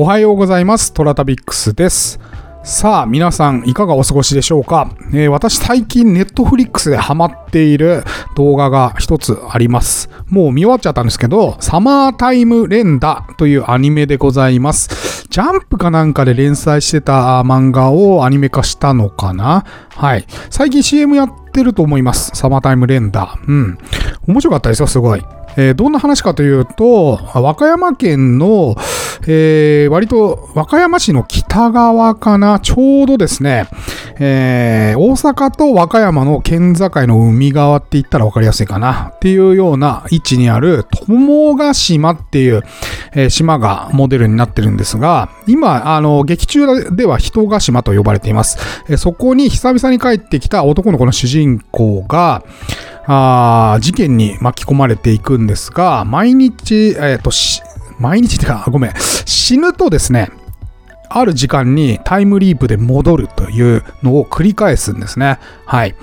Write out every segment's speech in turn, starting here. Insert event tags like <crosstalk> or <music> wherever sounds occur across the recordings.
おはようございます。トラタビックスです。さあ、皆さんいかがお過ごしでしょうか、えー私最近ネットフリックスでハマっている動画が一つあります。もう見終わっちゃったんですけど、サマータイム連打というアニメでございます。ジャンプかなんかで連載してた漫画をアニメ化したのかな？はい。最近 CM やってると思います。サマータイム連打。うん。面白かったですよ、すごい。えーどんな話かというと、和歌山県の、えー割と和歌山市の北側かな、ちょうどですね、えー大阪と和歌山の県境の海側って言ったら分かりやすいかなっていうような位置にある友ヶ島っていう、えー島がモデルになってるんですが、今、あの、劇中では人ヶ島と呼ばれています。えーそこに久々に帰ってきた男の子の主人公が、あ事件に巻き込まれていくんですが、毎日、えっ、と、毎日ってか、ごめん、死ぬとですね、ある時間にタイムリープで戻るというのを繰り返すんですね。はい。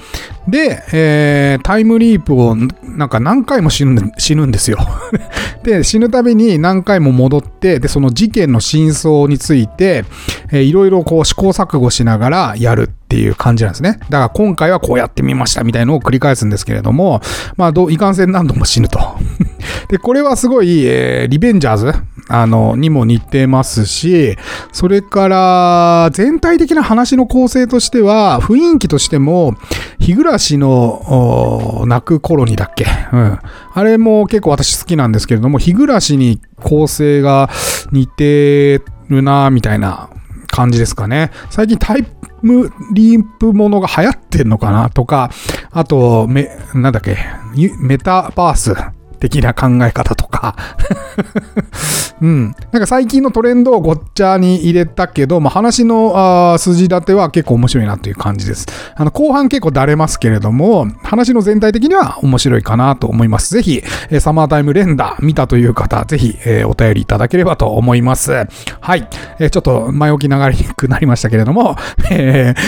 で、えータイムリープをなんか何回も死ぬ死ぬんですよ。<laughs> で、死ぬたびに何回も戻って、で、その事件の真相について、えーいろいろこう試行錯誤しながらやるっていう感じなんですね。だから今回はこうやってみましたみたいのを繰り返すんですけれども、まあ、どういかんせん何度も死ぬと。<laughs> で、これはすごい、えーリベンジャーズあの、にも似てますし、それから、全体的な話の構成としては、雰囲気としても、日暮らしの泣く頃にだっけ？うん。あれも結構私好きなんですけれども、日暮らしに構成が似てるなみたいな感じですかね。最近タイムリープものが流行ってんのかなとか、あと、め、なんだっけ、メタバース的な考え方とか、<laughs> うん。なんか最近のトレンドをごっちゃに入れたけど、まあ、話のあ筋立ては結構面白いなという感じです。あの、後半結構だれますけれども、話の全体的には面白いかなと思います。ぜひ、えーサマータイム連打見たという方、ぜひ、えーお便りいただければと思います。はい。えーちょっと前置き長くなりましたけれども、えー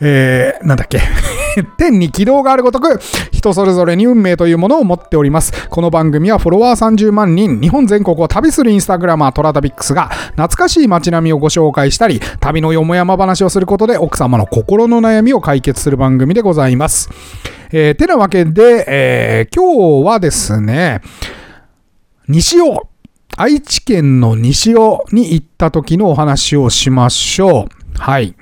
えーなんだっけ。天に軌道があるごとく、人それぞれに運命というものを持っております。この番組はフォロワー30万人、日本全国を旅するインスタグラマートラタビックスが、懐かしい街並みをご紹介したり、旅のよもやま話をすることで、奥様の心の悩みを解決する番組でございます。えーてなわけで、えー今日はですね、西尾、愛知県の西尾に行った時のお話をしましょう。はい。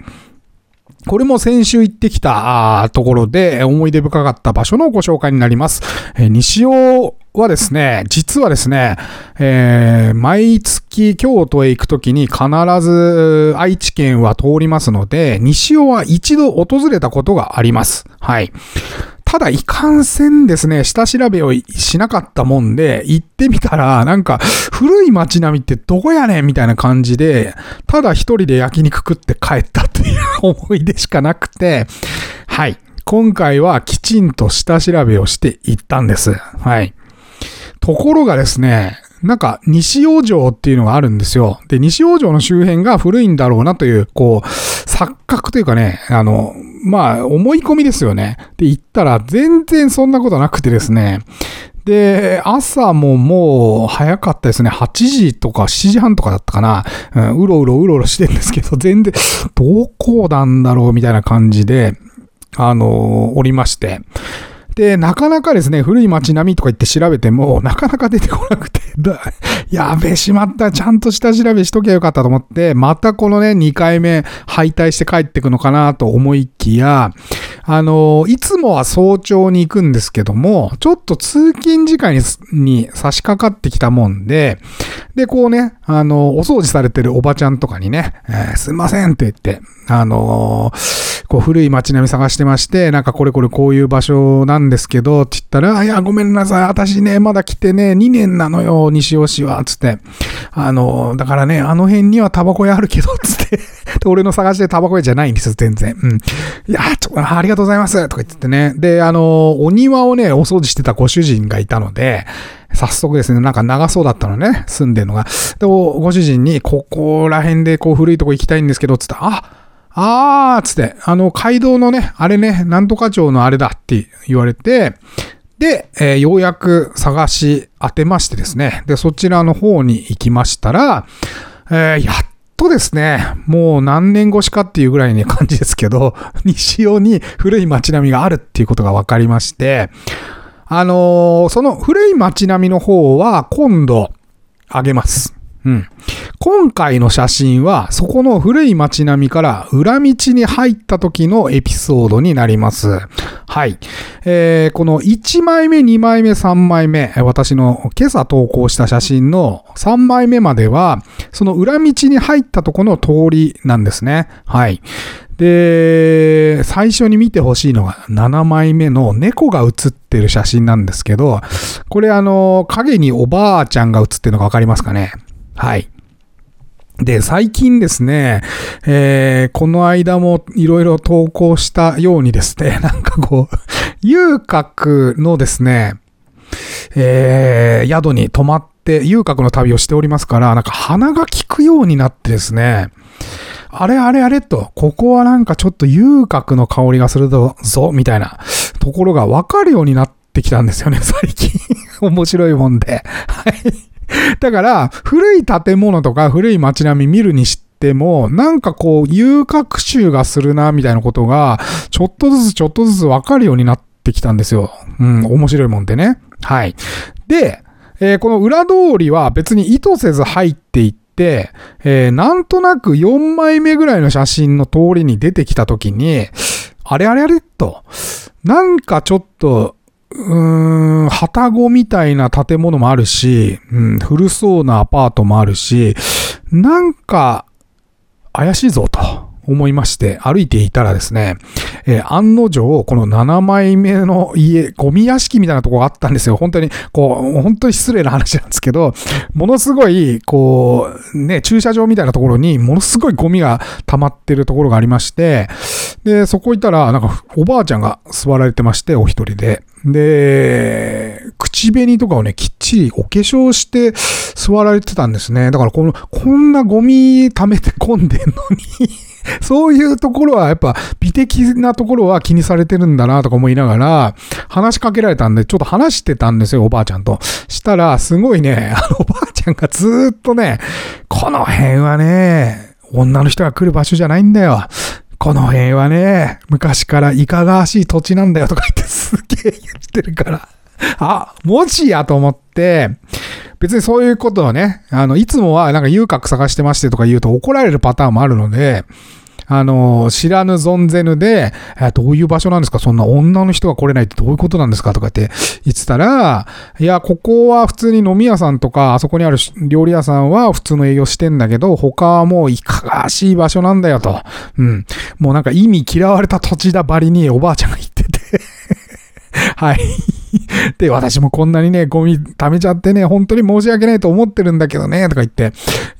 これも先週行ってきたところで思い出深かった場所のご紹介になります。えー西尾はですね、実はですね、えー毎月京都へ行くときに必ず愛知県は通りますので、西尾は一度訪れたことがあります。はい。ただ、いかんせんですね、下調べをしなかったもんで、行ってみたら、なんか、古い街並みってどこやねんみたいな感じで、ただ一人で焼肉食って帰ったっていう思い出しかなくて、はい。今回はきちんと下調べをして行ったんです。はい。ところがですね、なんか西尾城っていうのがあるんですよ。で、西尾城の周辺が古いんだろうなという、こう、錯覚というかね、あの、まあ、思い込みですよね。で、行ったら全然そんなことなくてですね、で、朝ももう早かったですね。8時とか7時半とかだったかな。うん、うろうろうろうろしてるんですけど、全然、どこなんだろうみたいな感じで、あのおりまして。で、なかなかですね、古い街並みとか言って調べても、なかなか出てこなくて、<laughs> やべ、しまった、ちゃんと下調べしとけばよかったと思って、またこのね、2回目敗退して帰ってくのかなと思いきや、あの、いつもは早朝に行くんですけども、ちょっと通勤時間にに差し掛かってきたもんで、で、こうね、あの、お掃除されてるおばちゃんとかにね、えーすいませんって言って、あのーこう古い街並み探してまして、なんかこれこれこういう場所なんですけど、って言ったら、いや、ごめんなさい、私ね、まだ来てね、2年なのよ、西尾市は、つって。あのだからね、あの辺にはタバコ屋あるけど、<laughs> つって。で俺の探してタバコ屋じゃないんです、全然。うん。いや、ちょ、あありがとうございます、とか言ってね。で、あのお庭をね、お掃除してたご主人がいたので、早速ですね、なんか長そうだったのね、住んでるのが。で、ご主人に、ここら辺でこう古いとこ行きたいんですけど、つって、あ、あー、つって、あの、街道のね、あれね、なんとか町のあれだって言われて、で、えーようやく探し当てましてですね、で、そちらの方に行きましたら、えーやっとですね、もう何年越しかっていうぐらいの感じですけど、<laughs> 西尾に古い街並みがあるっていうことが分かりまして、あのー、その古い街並みの方は今度あげます。うん。今回の写真は、そこの古い街並みから裏道に入った時のエピソードになります。はい。えー、この1枚目、2枚目、3枚目、私の今朝投稿した写真の3枚目までは、その裏道に入ったとこの通りなんですね。はい。で、最初に見てほしいのが7枚目の猫が写ってる写真なんですけど、これあの、影におばあちゃんが写ってるのがわかりますかね？はい。で、最近ですね、えー、この間もいろいろ投稿したようにですね、<laughs> なんかこう、遊郭のですね、えー、宿に泊まって、遊郭の旅をしておりますから、なんか鼻が効くようになってですね、あれあれあれと、ここはなんかちょっと遊郭の香りがするぞ、みたいなところがわかるようになってきたんですよね、最近。<laughs> 面白いもんで。はい。<laughs> だから、古い建物とか古い街並み見るにしても、なんかこう、遊郭集がするな、みたいなことが、ちょっとずつちょっとずつわかるようになってきたんですよ。うん、面白いもんでね。はい。で、えー、この裏通りは別に意図せず入っていって、えー、なんとなく4枚目ぐらいの写真の通りに出てきたときに、あれあれあれと、なんかちょっとうーん、旅籠みたいな建物もあるし、うん、古そうなアパートもあるし、なんか、怪しいぞと。思いまして、歩いていたらですね、えー、案の定、この7枚目の家、ゴミ屋敷みたいなとこがあったんですよ。本当に、こう、本当に失礼な話なんですけど、ものすごい、こう、ね、駐車場みたいなところに、ものすごいゴミが溜まってるところがありまして、で、そこ行ったら、なんか、おばあちゃんが座られてまして、お一人で。で、口紅とかをね、きっちりお化粧して座られてたんですね。だから、この、こんなゴミ溜めて込んでんのに <laughs> そういうところはやっぱ美的なところは気にされてるんだなとか思いながら、話しかけられたんで、ちょっと話してたんですよ、おばあちゃんと。したら、すごいね、<laughs> あのおばあちゃんがずっとね、この辺はね、女の人が来る場所じゃないんだよ。この辺はね、昔からいかがわしい土地なんだよとか言ってすげえ言ってるから。あ、もしやと思って、別にそういうことはね、あの、いつもはなんか遊郭探してましてとか言うと怒られるパターンもあるので、あの、知らぬ存ぜぬで、どういう場所なんですか？そんな女の人が来れないってどういうことなんですか？とかって言ってたら、いや、ここは普通に飲み屋さんとか、あそこにある料理屋さんは普通の営業してんだけど、他はもういかがわしい場所なんだよと。うん。もうなんか意味嫌われた土地だばりにおばあちゃんが言ってて <laughs> はい。<laughs> で、私もこんなにね、ゴミ溜めちゃってね、本当に申し訳ないと思ってるんだけどね、とか言って、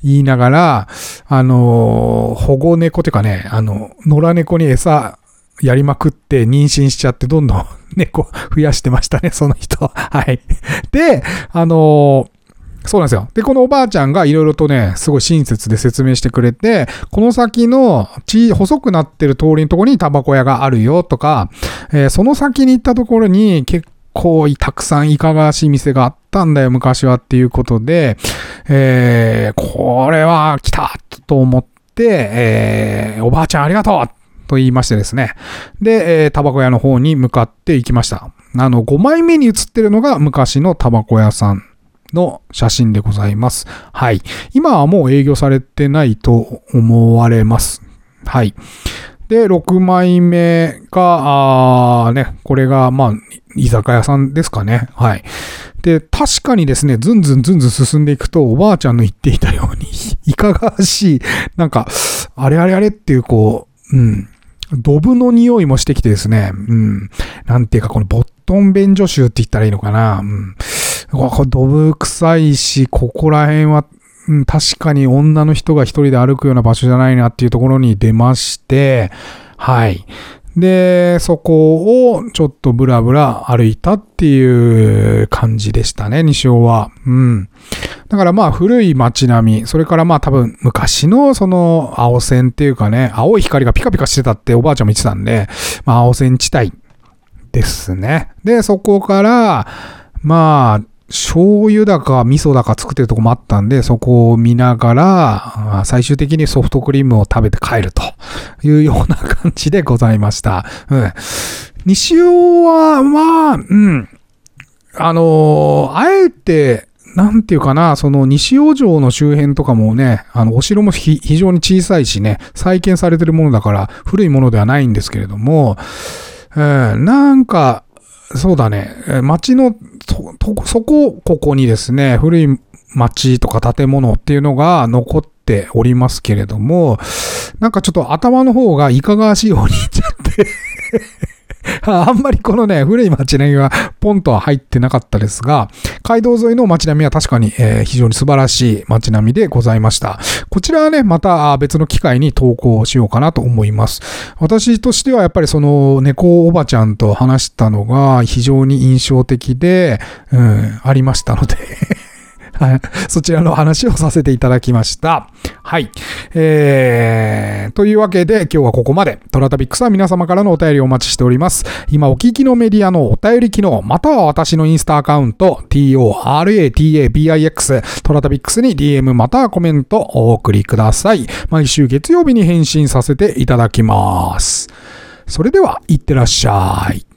言いながら、あの保護猫というかね、あの、野良猫に餌やりまくって妊娠しちゃって、どんどん猫増やしてましたね、その人。はい。で、あのそうなんですよ。で、このおばあちゃんがいろいろとね、すごい親切で説明してくれて、この先のち、細くなってる通りのところにタバコ屋があるよとか、えー、その先に行ったところに結構たくさんいかがわしい店があったんだよ、昔はっていうことで、えー、これは来たと思って、えー、おばあちゃんありがとうと言いましてですね。で、えー、タバコ屋の方に向かって行きました。あの、5枚目に写ってるのが昔のタバコ屋さんの写真でございます。はい。今はもう営業されてないと思われます。はい。で、6枚目が、あね、これが、まあ、居酒屋さんですかね。はい。で、確かにですね、ずんずんずんずん進んでいくと、おばあちゃんの言っていたように <laughs> いかがわしい、なんか、あれあれあれっていう、こう、うん、ドブの匂いもしてきてですね、うん、なんていうか、このボットン便所臭って言ったらいいのかな、うん、こドブ臭いし、ここら辺は、うん、確かに女の人が一人で歩くような場所じゃないなっていうところに出まして、はい。で、そこをちょっとブラブラ歩いたっていう感じでしたね、西尾は。うん。だからまあ古い街並み、それからまあ多分昔のその青線っていうかね、青い光がピカピカしてたっておばあちゃんも言ってたんで、まあ青線地帯ですね。で、そこから、まあ、醤油だか味噌だか作ってるとこもあったんで、そこを見ながら、最終的にソフトクリームを食べて帰るというような感じでございました。うん。西尾は、まあ、うん。あのー、あえて、なんていうかな、その西尾城の周辺とかもね、あの、お城も非常に小さいしね、再建されてるものだから古いものではないんですけれども、えー、なんか、そうだね、街のそ、そこ、ここにですね、古い街とか建物っていうのが残っておりますけれども、なんかちょっと頭の方がいかがわしい方にいっちゃって。<laughs> あんまりこのね、古い街並みはポンとは入ってなかったですが、街道沿いの街並みは確かに、えー、非常に素晴らしい街並みでございました。こちらはね、また別の機会に投稿しようかなと思います。私としてはやっぱりその猫おばちゃんと話したのが非常に印象的で、うん、ありましたのではい。そちらの話をさせていただきました。はい。えー、というわけで今日はここまで。トラタビックスは皆様からのお便りをお待ちしております。今お聞きのメディアのお便り機能、または私のインスタアカウント、toratabix、トラタビックスに DM またはコメントお送りください。毎週月曜日に返信させていただきます。それでは、いってらっしゃい。